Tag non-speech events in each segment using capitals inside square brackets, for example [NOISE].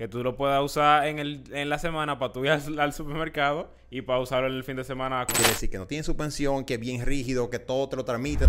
que tú lo puedas usar en, el, en la semana para tú ir al, al supermercado y para usarlo en el fin de semana. Quiere decir que no tiene suspensión, que es bien rígido, que todo te lo transmite.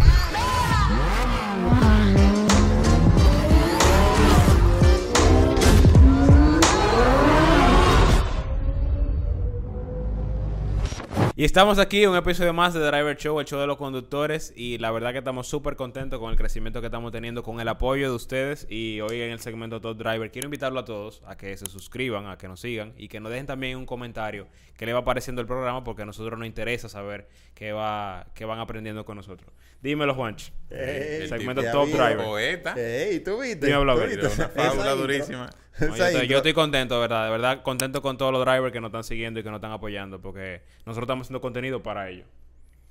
Y estamos aquí, un episodio más de Driver Show, el show de los conductores. Y la verdad que estamos súper contentos con el crecimiento que estamos teniendo, con el apoyo de ustedes. Y hoy en el segmento Top Driver, quiero invitarlo a todos a que se suscriban, a que nos sigan y que nos dejen también un comentario que le va pareciendo el programa, porque a nosotros nos interesa saber qué, va, qué van aprendiendo con nosotros. Dímelo, Juanchi. Ey, el segmento Top vi. Driver. Poeta. Ey, ¿tú viste? Dime, ¿Tú viste? Una fábula durísima. [LAUGHS] No, yo, estoy, yo intro. estoy contento, de verdad, de verdad, contento con todos los drivers que nos están siguiendo y que nos están apoyando, porque nosotros estamos haciendo contenido para ellos.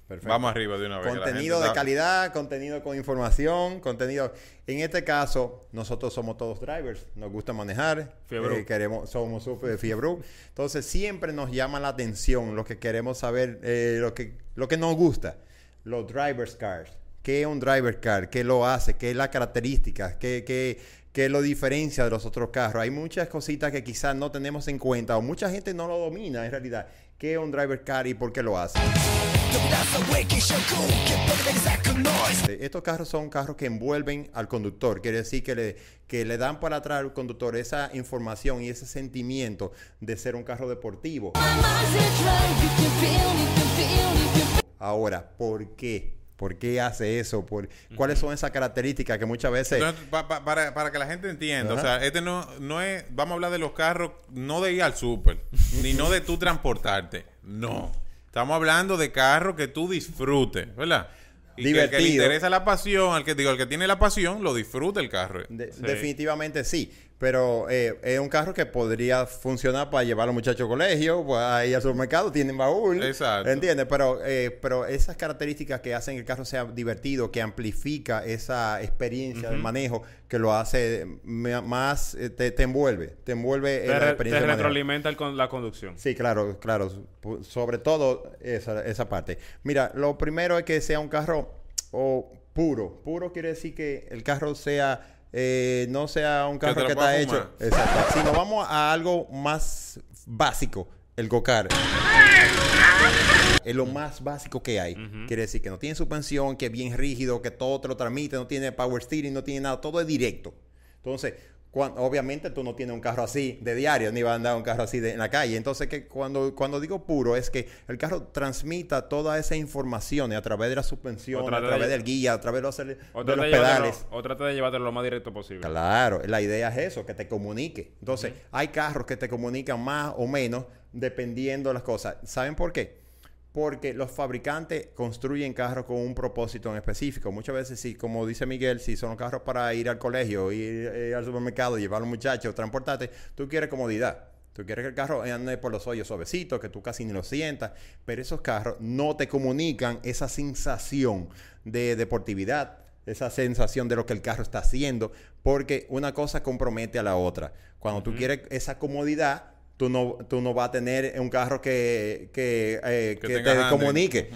Perfecto. Vamos arriba de una vez. Contenido gente de está- calidad, contenido con información, contenido. En este caso, nosotros somos todos drivers, nos gusta manejar, eh, queremos, somos súper fiebre. Entonces siempre nos llama la atención lo que queremos saber, eh, lo que lo que nos gusta, los drivers cars. ¿Qué es un driver car? ¿Qué lo hace? ¿Qué es la característica? ¿Qué, qué, qué lo diferencia de los otros carros? Hay muchas cositas que quizás no tenemos en cuenta o mucha gente no lo domina en realidad. ¿Qué es un driver car y por qué lo hace? Estos carros son carros que envuelven al conductor, quiere decir que le, que le dan para atrás al conductor esa información y ese sentimiento de ser un carro deportivo. Ahora, ¿por qué? ¿Por qué hace eso? ¿Por, ¿Cuáles son esas características que muchas veces... Entonces, pa- pa- para, para que la gente entienda, o sea, este no, no es, vamos a hablar de los carros, no de ir al súper, [LAUGHS] ni no de tú transportarte, no. Estamos hablando de carros que tú disfrutes, ¿verdad? Y que al que le Divertido. interesa la pasión, al que digo, al que tiene la pasión, lo disfruta el carro. De- Sí. Definitivamente sí, pero eh, es un carro que podría funcionar para llevar a los muchachos al colegio, pues, ahí al supermercado, tienen baúl. Exacto. ¿Entiendes? Pero, eh, pero esas características que hacen que el carro sea divertido, que amplifica esa experiencia de manejo, que lo hace me- más, eh, te, te envuelve, te envuelve en Te, la re- te experiencia de retroalimenta con la conducción. Sí, claro, claro. Sobre todo esa, esa parte. Mira, lo primero es que sea un carro o puro. Puro quiere decir que el carro sea, eh, no sea un carro que, está hecho. Exacto. Si nos vamos a algo más básico, el go-kart. Es lo más básico que hay. Quiere decir que no tiene suspensión, que es bien rígido, que todo te lo transmite, no tiene power steering, no tiene nada, todo es directo. Entonces, obviamente tú no tienes un carro así de diario, ni vas a andar un carro así de- en la calle. Entonces, que cuando, cuando digo puro, es que el carro transmita toda esa información a través de la suspensión, a través de- del guía, a través de los, de pedales. o trata de llevártelo lo más directo posible. Claro, la idea es eso, que te comunique. Entonces, hay carros que te comunican más o menos dependiendo de las cosas. ¿Saben por qué? Porque los fabricantes construyen carros con un propósito en específico. Muchas veces, sí, como dice Miguel, si son carros para ir al colegio, ir, eh, al supermercado, llevar a los muchachos, transportarte, tú quieres comodidad. Tú quieres que el carro ande por los hoyos suavecitos, que tú casi ni lo sientas, pero esos carros no te comunican esa sensación de deportividad, esa sensación de lo que el carro está haciendo, porque una cosa compromete a la otra. Cuando tú quieres esa comodidad, tú no, tú no vas a tener un carro que, que, eh, Que que te handling. comunique.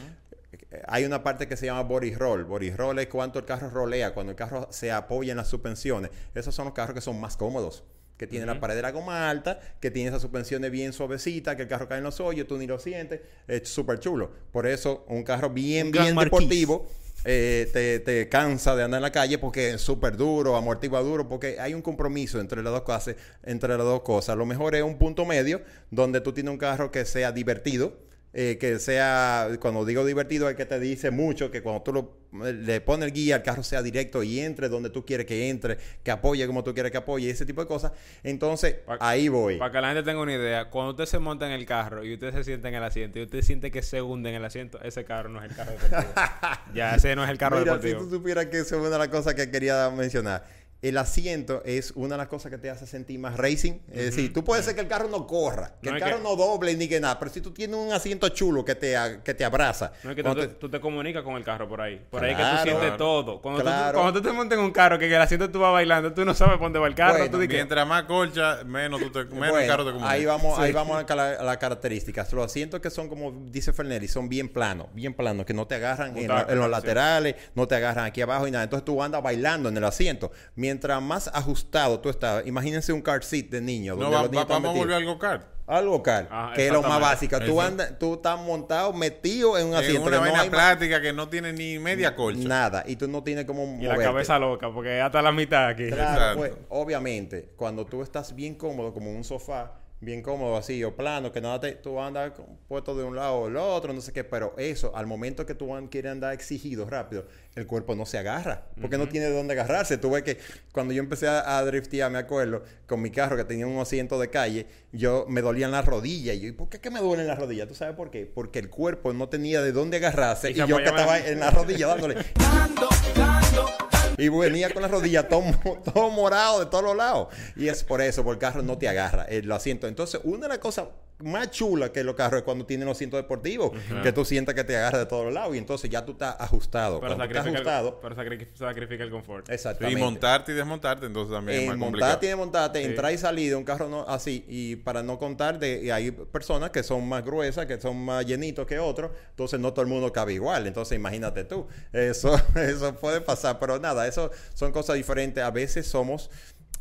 Hay una parte que se llama body roll. Body roll es cuánto el carro rolea, cuando el carro se apoya en las suspensiones. Esos son los carros que son más cómodos. Que tienen la pared de la goma alta, que tienen esas suspensiones bien suavecitas, que el carro cae en los hoyos, tú ni lo sientes. Es súper chulo. Por eso, un carro bien, Un bien deportivo eh, te, te cansa de andar en la calle porque es súper duro, amortigua duro, porque hay un compromiso entre las dos cosas. Entre las dos cosas. Lo mejor es un punto medio donde tú tienes un carro que sea divertido, eh, que sea, cuando digo divertido, es que te dice mucho, que cuando tú lo, le pones el guía, el carro sea directo y entre donde tú quieres que entre, que apoye como tú quieres que apoye, ese tipo de cosas. Entonces, Pa- ahí voy. Para que la gente tenga una idea, cuando usted se monta en el carro y usted se sienta en el asiento y usted siente que se hunde en el asiento, ese carro no es el carro deportivo. [LAUGHS] ya, ese no es el carro Mira, deportivo. si tú supieras que eso es una de las cosas que quería mencionar. El asiento es una de las cosas que te hace sentir más racing. Es decir, tú puedes ser que el carro no corra, que No el carro que- no doble ni que nada, pero si tú tienes un asiento chulo que te, que te abraza. No es que tú te, te- tú te comunicas con el carro por ahí. Por ahí que tú sientes Claro. todo. Cuando, tú- Claro. cuando tú te montas en un carro que en el asiento tú vas bailando, tú no sabes dónde va el carro. Bueno, tú dices, Mientras más colcha, menos, tú te, menos el carro te comunica. ahí vamos, ahí vamos a la- a las características. Los asientos que son, como dice Fernelli, son bien planos, bien planos, que no te agarran en, la- Butaca, en los sí. laterales, no te agarran aquí abajo y nada. Entonces tú andas bailando en el asiento. Mientras mientras más ajustado tú estás, imagínense un car seat de niño. No, donde va- los niños va- vamos a volver algo car. Algo car, Ah, que es lo más básico. Tú, andas, tú estás montado, metido en un En asiento. una que no vaina plástica que no tiene ni media colcha. Nada. Y tú no tienes como Y la moverte. cabeza loca, porque hasta la mitad aquí. Claro, pues, obviamente, cuando tú estás bien cómodo, como en un sofá, bien cómodo así, o plano, que nada te, tú andas con- puesto de un lado o el otro, no sé qué, pero eso, al momento que tú quieres andar exigido rápido, el cuerpo no se agarra, porque no tiene de dónde agarrarse. Tú ves que cuando yo empecé a, a driftear, me acuerdo, con mi carro que tenía un asiento de calle, yo me dolían las rodillas. Y yo, ¿y por qué que me duelen las rodillas? ¿Tú sabes por qué? Porque el cuerpo no tenía de dónde agarrarse Y yo que estaba en- en la rodilla dándole. [LAUGHS] Y venía con la rodilla todo, todo morado de todos los lados. Y es por eso, porque el carro no te agarra el asiento. Entonces, una de las cosas más chulas que los carros es cuando tienen los asientos deportivos, que tú sientas que te agarra de todos los lados. Y entonces ya tú estás ajustado. Pero tú estás sacrifica, el, ajustado, pero sacri- sacrifica el confort. exactamente. Y montarte y desmontarte, entonces también es En más complicado. montarte y desmontarte, Sí. entrar y salir de un carro no, así, y para no contar de, y hay personas que son más gruesas, que son más llenitos que otros, entonces no todo el mundo cabe igual, entonces imagínate tú, eso, [LAUGHS] eso puede pasar, pero nada, eso son cosas diferentes, a veces somos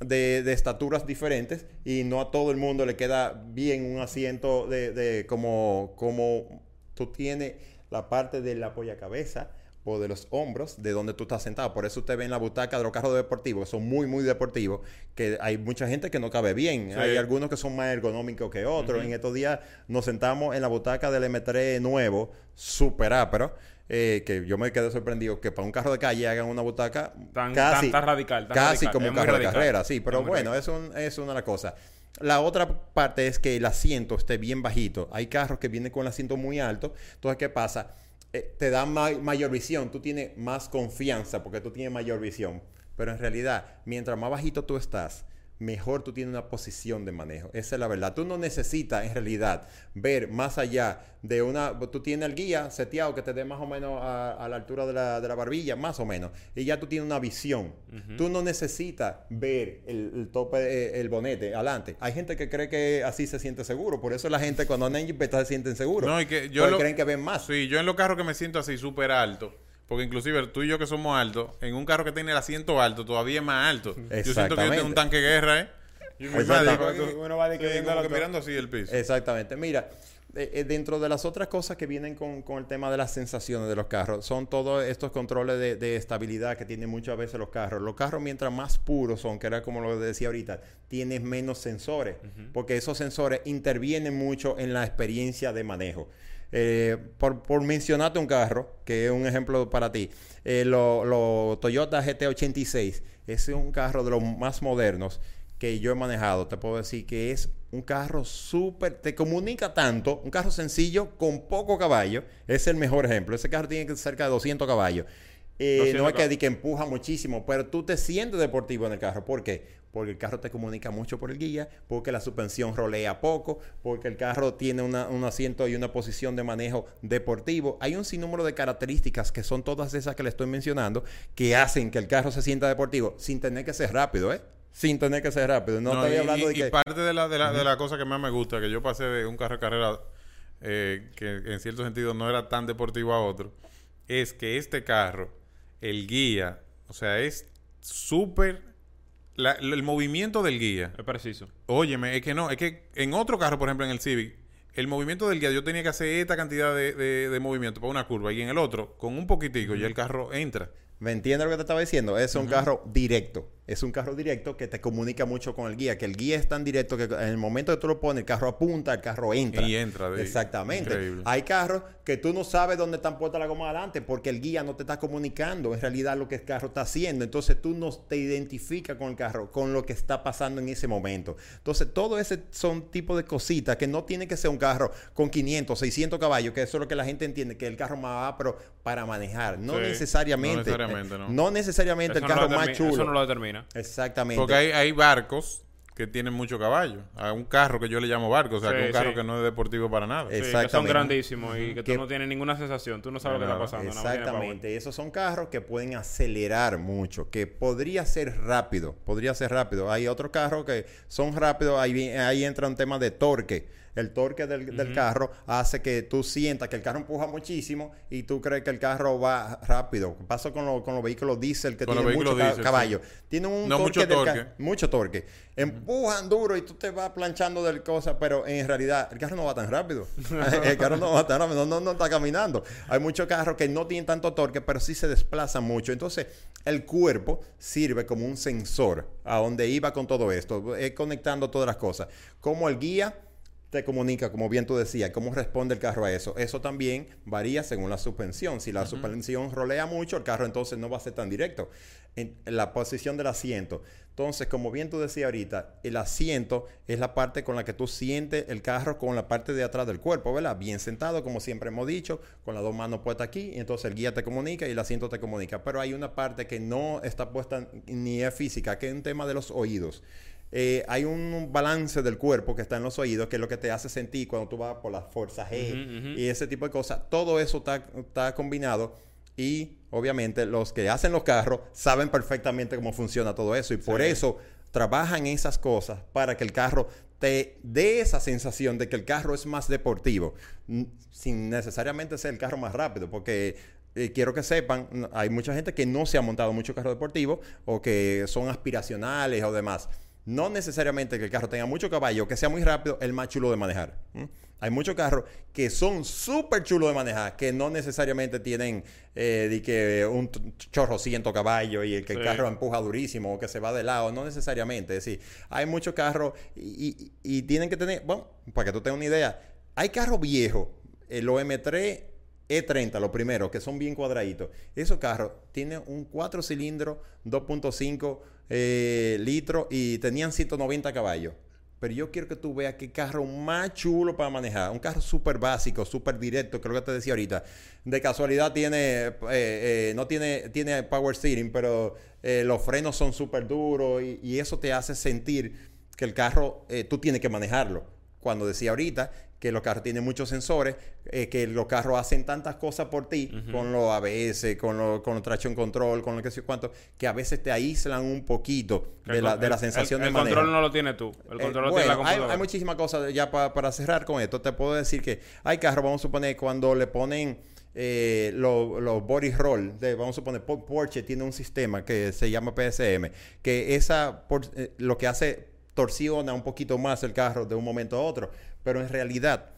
de, de estaturas diferentes y no a todo el mundo le queda bien un asiento de, de como, como tú tienes la parte de la cabeza o de los hombros de donde tú estás sentado. Por eso usted ve en la butaca de los carros deportivos, que son muy, muy deportivos, que hay mucha gente que no cabe bien. Sí. Hay algunos que son más ergonómicos que otros. En estos días nos sentamos en la butaca del M3 nuevo, súper ápero, eh, que yo me quedé sorprendido que para un carro de calle hagan una butaca Tan- casi, tan- tan radical, tan casi radical. como Es un carro de carrera, sí. Pero Es bueno, es, un- es una de las cosas. La otra parte es que el asiento esté bien bajito. Hay carros que vienen con el asiento muy alto. Entonces, ¿qué pasa? Eh, te da ma- mayor visión. Tú tienes más confianza porque tú tienes mayor visión. Pero en realidad, mientras más bajito tú estás, mejor tú tienes una posición de manejo. Esa es la verdad. Tú no necesitas en realidad ver más allá de una... Tú tienes el guía seteado que te dé más o menos a, a la altura de la, de la barbilla, más o menos. Y ya tú tienes una visión. Tú no necesitas ver el, el tope, eh, el bonete adelante. Hay gente que cree que así se siente seguro. Por eso la gente cuando andan en jipeta se sienten seguros. No, y que yo lo- creen que ven más. Sí, yo en los carros que me siento así súper alto, porque inclusive tú y yo que somos altos, en un carro que tiene el asiento alto, todavía es más alto. Yo siento que yo tengo un tanque de guerra, ¿eh? Yo Exactamente. Uno va de que sí, viendo como al que otro. mirando así el piso. Exactamente. Mira, eh, eh, dentro de las otras cosas que vienen con, con el tema de las sensaciones de los carros, son todos estos controles de, de estabilidad que tienen muchas veces los carros. Los carros, mientras más puros son, que era como lo decía ahorita, tienes menos sensores, porque esos sensores intervienen mucho en la experiencia de manejo. Eh, por, mencionarte un carro, que es un ejemplo para ti, eh, lo, lo Toyota GT86, es un carro de los más modernos que yo he manejado, te puedo decir que es un carro súper, te comunica tanto, un carro sencillo con poco caballo, es el mejor ejemplo. Ese carro tiene cerca de 200 caballos. Eh, 200 no es que, que empuja muchísimo, pero tú te sientes deportivo en el carro. ¿Por qué? Porque el carro te comunica mucho por el guía, porque la suspensión rolea poco, porque el carro tiene una- un asiento y una posición de manejo deportivo. Hay un sinnúmero de características que son todas esas que le estoy mencionando que hacen que el carro se sienta deportivo sin tener que ser rápido, ¿eh? Sin tener que ser rápido. No, No, estoy y, hablando de y- que... parte de la, de, la, de la cosa que más me gusta, que yo pasé de un carro de carrera eh, que en cierto sentido no era tan deportivo a otro, es que este carro, el guía, o sea, es súper... la- el movimiento del guía Es preciso. Óyeme, es que no, es que en otro carro, por ejemplo, en el Civic, el movimiento del guía, yo tenía que hacer esta cantidad de, de- de movimiento para una curva y en el otro, con un poquitico, ya el carro entra. ¿Me entiendes lo que te estaba diciendo? Es un carro directo. Es un carro directo que te comunica mucho con el guía. Que el guía es tan directo que en el momento que tú lo pones, el carro apunta, el carro entra. Y entra, de- Exactamente. increíble. Hay carros que tú no sabes dónde están puestas la goma adelante porque el guía no te está comunicando en realidad lo que el carro está haciendo. Entonces tú no te identificas con el carro, con lo que está pasando en ese momento. Entonces todo ese son tipo de cositas que no tiene que ser un carro con 500, 600 caballos, que eso es lo que la gente entiende, que el carro más va, pero para manejar. No Sí, necesariamente. no necesariamente, no. No necesariamente el no carro más chulo. Eso no lo determina. Exactamente. Porque hay, hay barcos que tienen mucho caballo. A un carro que yo le llamo barco, o sea, Sí, que un carro sí. que no es deportivo para nada. Sí, que son Exactamente. grandísimos y que tú Que- no tienes ninguna sensación. Tú no sabes lo que está pasando. Exactamente. Esos son carros que pueden acelerar mucho, que podría ser rápido, podría ser rápido. Hay otros carros que son rápidos, ahí entra un tema de torque. El torque del, del carro hace que tú sientas que el carro empuja muchísimo y tú crees que el carro va rápido. Pasa con, lo- con los vehículos diésel que tienen mucho caballo. Tienen un No, torque mucho torque. mucho torque. Empujan duro y tú te vas planchando del cosa, pero en realidad el carro no va tan rápido. [LAUGHS] el carro no va tan rápido, no, no, no está caminando. Hay muchos carros que no tienen tanto torque, pero sí se desplazan mucho. Entonces, el cuerpo sirve como un sensor a donde iba con todo esto, eh, conectando todas las cosas. Como el guía te comunica, como bien tú decías, cómo responde el carro a eso. Eso también varía según la suspensión. Si la suspensión rolea mucho, el carro entonces no va a ser tan directo. En, en la posición del asiento. Entonces, como bien tú decías ahorita, el asiento es la parte con la que tú sientes el carro con la parte de atrás del cuerpo, ¿verdad? Bien sentado, como siempre hemos dicho, con las dos manos puestas aquí, y entonces el guía te comunica y el asiento te comunica. Pero hay una parte que no está puesta ni es física, que es un tema de los oídos. Eh, hay un balance del cuerpo que está en los oídos, que es lo que te hace sentir cuando tú vas por la fuerza G y ese tipo de cosas. Todo eso está, está combinado y obviamente los que hacen los carros saben perfectamente cómo funciona todo eso y por eso trabajan esas cosas para que el carro te dé esa sensación de que el carro es más deportivo, sin necesariamente ser el carro más rápido, porque eh, quiero que sepan, hay mucha gente que no se ha montado mucho carro deportivo o que son aspiracionales o demás. No necesariamente que el carro tenga mucho caballo, que sea muy rápido, el más chulo de manejar. Hay muchos carros que son súper chulos de manejar, que no necesariamente tienen eh, di que un chorro ciento caballos y el que el carro empuja durísimo o que se va de lado, no necesariamente. Es decir, hay muchos carros y, y- y tienen que tener, bueno, para que tú tengas una idea, hay carros viejos, eh, los M3 E30, los primeros, que son bien cuadraditos. Esos carros tienen un 4 cilindros, 2.5 eh, litros y tenían 190 caballos. Pero yo quiero que tú veas qué carro más chulo para manejar. Un carro súper básico, súper directo, lo que te decía ahorita. De casualidad tiene, eh, eh, no tiene, tiene power steering, pero eh, los frenos son súper duros y, y eso te hace sentir que el carro, tú tienes que manejarlo. Cuando decía ahorita que los carros tienen muchos sensores, eh, que los carros hacen tantas cosas por ti, con los ABS, con los con los traction control, con lo que sé cuánto, que a veces te aíslan un poquito de la, de la El- sensación el, de el manejo. control no lo tienes tú. El Eh, control lo bueno, tiene la hay, computadora. hay muchísimas cosas ya pa- para cerrar con esto. Te puedo decir que hay carros, vamos a suponer, cuando le ponen eh, los body roll, de- vamos a suponer, Po- Porsche tiene un sistema que se llama PSM, que esa por- eh, lo que hace torsiona un poquito más el carro de un momento a otro, pero en realidad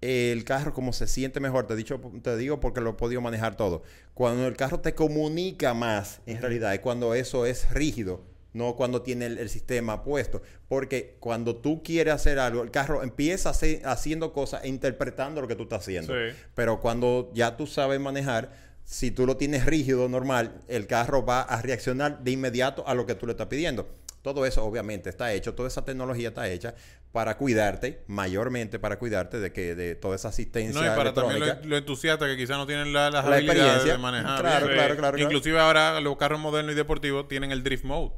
el carro como se siente mejor, te, dicho, te digo porque lo he podido manejar todo. Cuando el carro te comunica más, en realidad, es cuando eso es rígido, no cuando tiene el, el sistema puesto. Porque cuando tú quieres hacer algo, el carro empieza hacer- haciendo cosas e interpretando lo que tú estás haciendo. Sí. Pero cuando ya tú sabes manejar, si tú lo tienes rígido, normal, el carro va a reaccionar de inmediato a lo que tú le estás pidiendo. Todo eso obviamente está hecho, toda esa tecnología está hecha para cuidarte, mayormente para cuidarte de que de toda esa asistencia No, y para también electrónica. lo, lo entusiasta que quizás no tienen la- las La habilidades experiencia. de manejar. Claro, claro, claro, claro. Inclusive ahora los carros modernos y deportivos tienen el drift mode.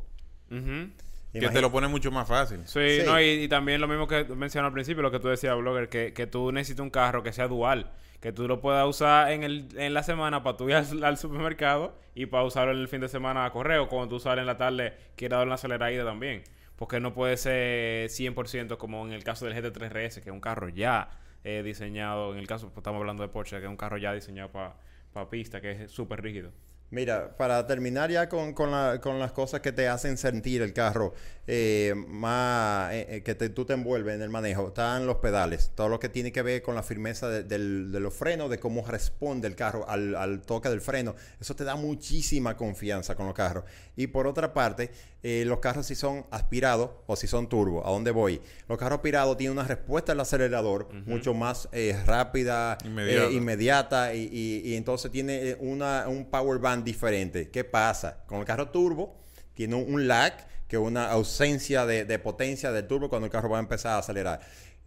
Que te lo pone mucho más fácil. Sí, Sí. No, y, y también lo mismo que mencioné al principio, lo que tú decías, Blogger, que, que tú necesitas un carro que sea dual, que tú lo puedas usar en, el, en la semana para tú ir al, al supermercado y para usarlo en el fin de semana a correo, cuando tú sales en la tarde, quieras dar una acelerada también. Porque no puede ser 100% como en el caso del GT3 RS, que es un carro ya eh, diseñado, en el caso, pues, estamos hablando de Porsche, que es un carro ya diseñado para pista, que es súper rígido. Mira, para terminar ya con, con, la- con las cosas que te hacen sentir el carro eh, más eh, eh, que te- tú te envuelves en el manejo, están los pedales, todo lo que tiene que ver con la firmeza de, del- de los frenos, de cómo responde el carro al, al toque del freno, eso te da muchísima confianza con los carros. Y por otra parte, eh, los carros si son aspirados o si son turbo, ¿a dónde voy? Los carros aspirados tienen una respuesta del acelerador mucho más eh, rápida, Inmediata. inmediata y, y- y entonces tiene una, un power band diferente. ¿Qué pasa? Con el carro turbo tiene un, lag, que es una ausencia de, de potencia del turbo cuando el carro va a empezar a acelerar.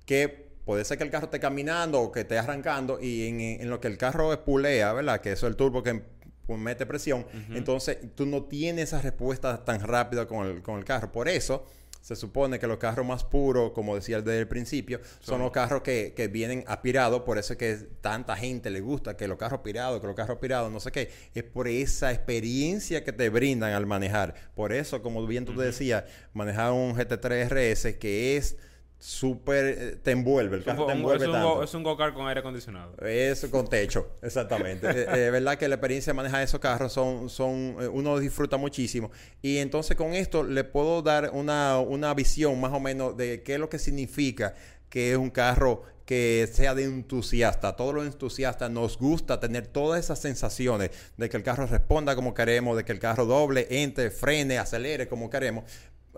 Que puede ser que el carro esté caminando o que esté arrancando y en, en lo que el carro espulea, ¿verdad? Que eso es el turbo que pues, mete presión. Entonces tú no tienes esa respuesta tan rápida con el, con el carro. Por eso se supone que los carros más puros, como decía desde el principio, son los carros que, que vienen aspirados, por eso es que tanta gente le gusta que los carros aspirados, que los carros aspirados, no sé qué, es por esa experiencia que te brindan al manejar. Por eso, como bien tú te decías, manejar un GT3 RS que es súper... eh, te envuelve, el Es un, carro te envuelve es un tanto. go- es un go-kart con aire acondicionado. Eso con techo, exactamente. [LAUGHS] Eh, eh, verdad que la experiencia de manejar esos carros son, son eh, uno disfruta muchísimo. Y entonces con esto le puedo dar una, una visión más o menos de qué es lo que significa que es un carro que sea de entusiasta. Todos los entusiastas nos gusta tener todas esas sensaciones de que el carro responda como queremos, de que el carro doble, entre, frene, acelere como queremos.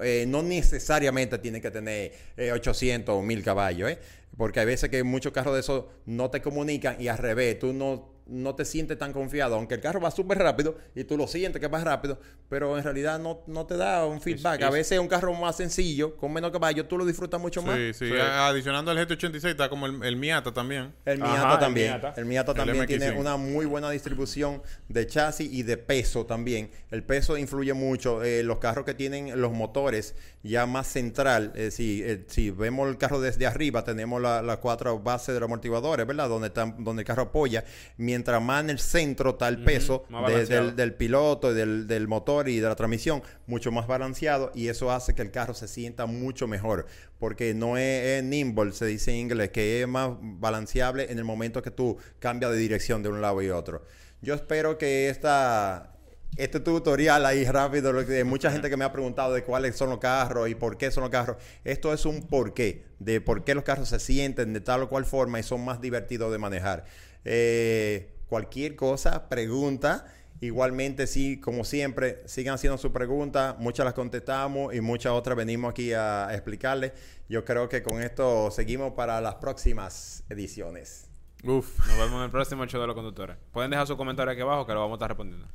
Eh, no necesariamente tiene que tener eh, 800 o 1000 caballos, ¿eh? Porque hay veces que muchos carros de esos no te comunican y al revés, tú no, no te sientes tan confiado, aunque el carro va súper rápido y tú lo sientes que va rápido, pero en realidad no, no te da un feedback. A es- veces un carro más sencillo, con menos caballos, tú lo disfrutas mucho más. Sí, sí. Adicionando al GT86 está como el, el Miata también. El Ajá, Miata el también. Miata. El Miata El también tiene MX5. una muy buena distribución de chasis y de peso también. El peso influye mucho. Eh, los carros que tienen los motores ya más central, eh, si, eh, si vemos el carro desde arriba, tenemos la- las cuatro bases de los amortiguadores, ¿verdad? Donde, están, donde el carro apoya. Mientras más en el centro está el peso de- del, del piloto, y del, del motor y de la transmisión, mucho más balanceado y eso hace que el carro se sienta mucho mejor porque no es, es nimble, se dice en inglés, que es más balanceable en el momento que tú cambias de dirección de un lado y otro. Yo espero que esta, este tutorial ahí rápido, lo que mucha gente que me ha preguntado de cuáles son los carros y por qué son los carros, esto es un porqué, de por qué los carros se sienten de tal o cual forma y son más divertidos de manejar. Eh, cualquier cosa, pregunta. Igualmente, sí, como siempre, sigan haciendo sus preguntas. Muchas las contestamos y muchas otras venimos aquí a explicarles. Yo creo que con esto seguimos para las próximas ediciones. Uf. Nos vemos en el próximo show de los conductores. Pueden dejar su comentario aquí abajo que lo vamos a estar respondiendo.